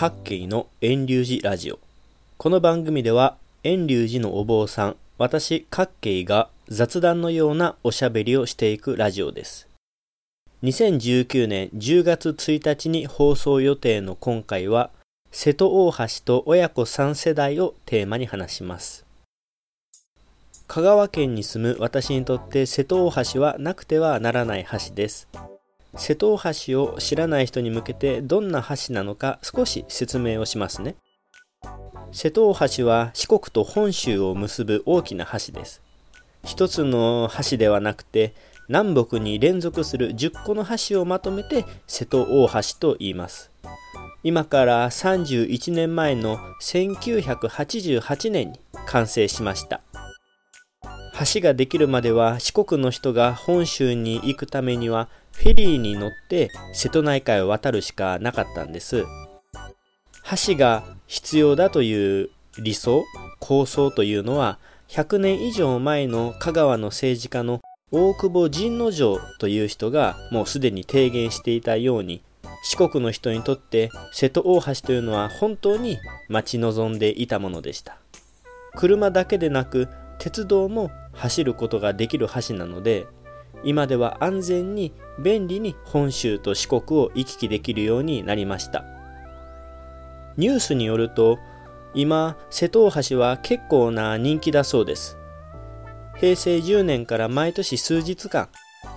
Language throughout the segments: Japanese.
各系の遠流寺ラジオ。この番組では遠流寺のお坊さん私各系が雑談のようなおしゃべりをしていくラジオです。2019年10月1日に放送予定の今回は瀬戸大橋と親子3世代をテーマに話します。香川県に住む私にとって瀬戸大橋はなくてはならない橋です。瀬戸大橋を知らない人に向けてどんな橋なのか少し説明をしますね。瀬戸大橋は四国と本州を結ぶ大きな橋です。一つの橋ではなくて南北に連続する10個の橋をまとめて瀬戸大橋と言います。今から31年前の1988年に完成しました。橋ができるまでは四国の人が本州に行くためにはフェリーに乗って瀬戸内海を渡るしかなかったんです。橋が必要だという理想、構想というのは100年以上前の香川の政治家の大久保神之丞という人がもうすでに提言していたように四国の人にとって瀬戸大橋というのは本当に待ち望んでいたものでした。車だけでなく鉄道も走ることができる橋なので今では安全に便利に本州と四国を行き来できるようになりました。ニュースによると今瀬戸大橋は結構な人気だそうです。平成10年から毎年数日間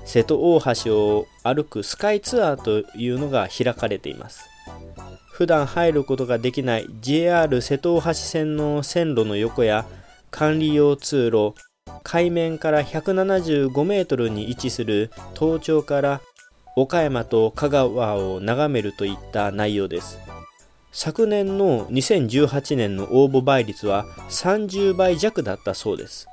瀬戸大橋を歩くスカイツアーというのが開かれています。普段入ることができない JR 瀬戸大橋線の線路の横や管理用通路海面から175メートルに位置する東町から岡山と香川を眺めるといった内容です。昨年の2018年の応募倍率は30倍弱だったそうです。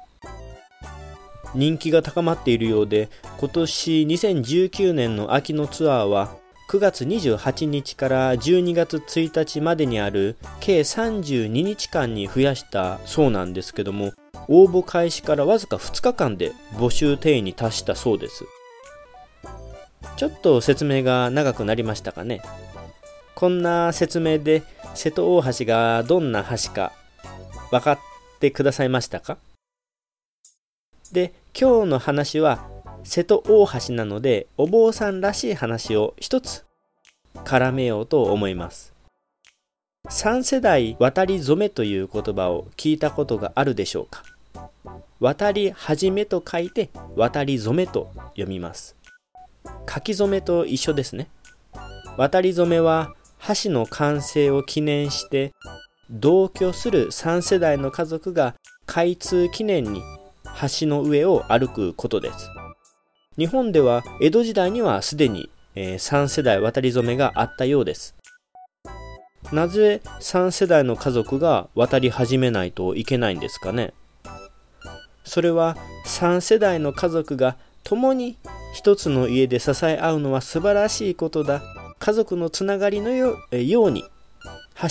人気が高まっているようで今年2019年の秋のツアーは9月28日から12月1日までにある計32日間に増やしたそうなんですけども応募開始からわずか2日間で募集定員に達したそうです。ちょっと説明が長くなりましたかね。こんな説明で瀬戸大橋がどんな橋か分かってくださいましたか？で今日の話は瀬戸大橋なのでお坊さんらしい話を一つ絡めようと思います。3世代渡り初めという言葉を聞いたことがあるでしょうか？渡り始めと書いて渡り初めと読みます。書き初めと一緒ですね。渡り初めは橋の完成を記念して同居する3世代の家族が開通記念に橋の上を歩くことです。日本では江戸時代にはすでに、え、3世代渡り初めがあったようです。なぜ3世代の家族が渡り始めないといけないんですかね？それは3世代の家族が共に一つの家で支え合うのは素晴らしいことだ家族のつながりのように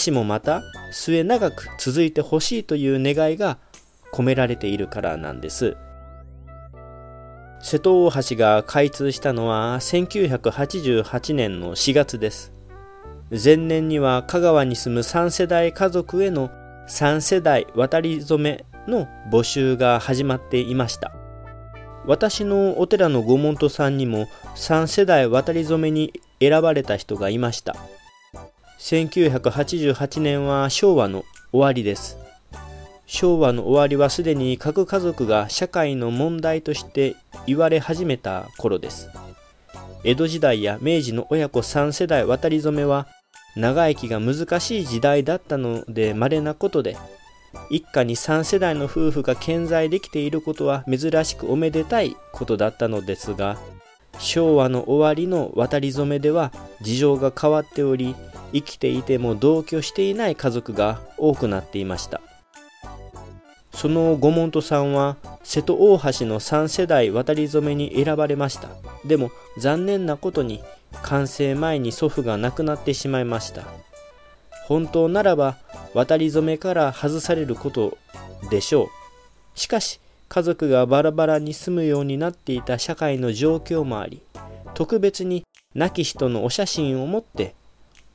橋もまた末長く続いてほしいという願いが込められているからなんです。瀬戸大橋が開通したのは1988年の4月です。前年には香川に住む3世代家族への3世代渡り初めの募集が始まっていました。私のお寺の御門徒さんにも3世代渡り初めに選ばれた人がいました。1988年は昭和の終わりです。昭和の終わりはすでに各家族が社会の問題として言われ始めた頃です江戸時代や明治の親子3世代渡り初めは長生きが難しい時代だったので稀なことで一家に3世代の夫婦が健在できていることは珍しくおめでたいことだったのですが昭和の終わりの渡り初めでは事情が変わっており生きていても同居していない家族が多くなっていました。その御門徒さんは瀬戸大橋の3世代渡り初めに選ばれました。でも残念なことに完成前に祖父が亡くなってしまいました。本当ならば渡り初めから外されることでしょう。しかし家族がバラバラに住むようになっていた社会の状況もあり特別に亡き人のお写真を持って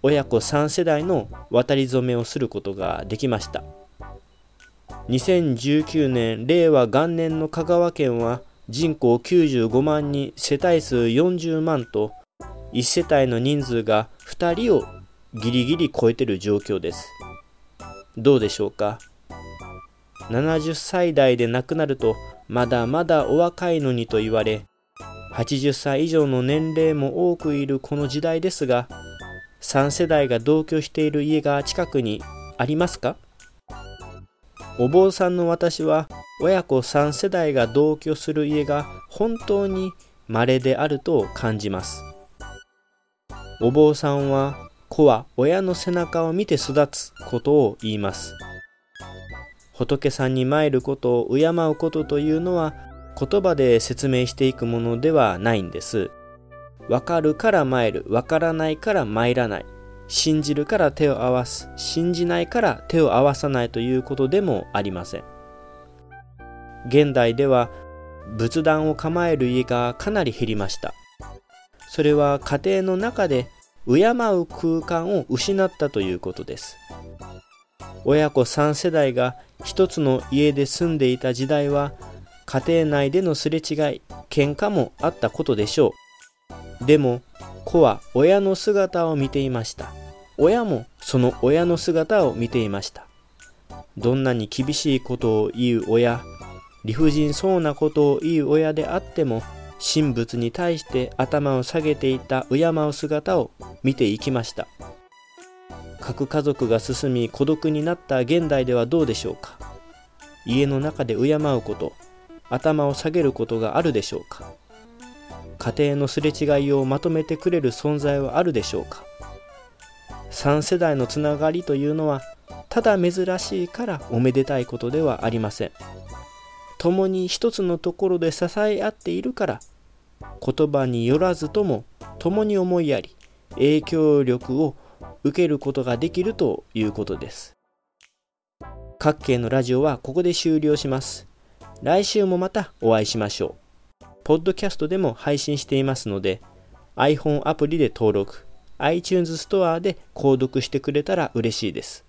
親子3世代の渡り初めをすることができました。2019年令和元年の香川県は人口95万人世帯数40万と1世帯の人数が2人をギリギリ超えてる状況です。どうでしょうか？70歳代で亡くなるとまだまだお若いのにと言われ80歳以上の年齢も多くいるこの時代ですが3世代が同居している家が近くにありますか？お坊さんの私は親子3世代が同居する家が本当に稀であると感じます。お坊さんは子は親の背中を見て育つことを言います仏さんに参ることを敬うことというのは言葉で説明していくものではないんです。わかるから参る、わからないから参らない。信じるから手を合わす、信じないから手を合わさないということでもありません。現代では仏壇を構える家がかなり減りました。それは家庭の中で敬う空間を失ったということです。親子3世代が一つの家で住んでいた時代は家庭内でのすれ違い喧嘩もあったことでしょう。でも子は親の姿を見ていました。親もその親の姿を見ていました。どんなに厳しいことを言う親理不尽そうなことを言う親であっても神仏に対して頭を下げていた敬う姿を見ていきました。核家族が進み孤独になった現代ではどうでしょうか。家の中で敬うこと頭を下げることがあるでしょうか。家庭のすれ違いをまとめてくれる存在はあるでしょうか。3世代のつながりというのはただ珍しいからおめでたいことではありません。共に一つのところで支え合っているから言葉によらずとも共に思いやり影響力を受けることができるということです。各系のラジオはここで終了します。来週もまたお会いしましょう。ポッドキャストでも配信していますので、iPhone アプリで登録、iTunes ストアで購読してくれたら嬉しいです。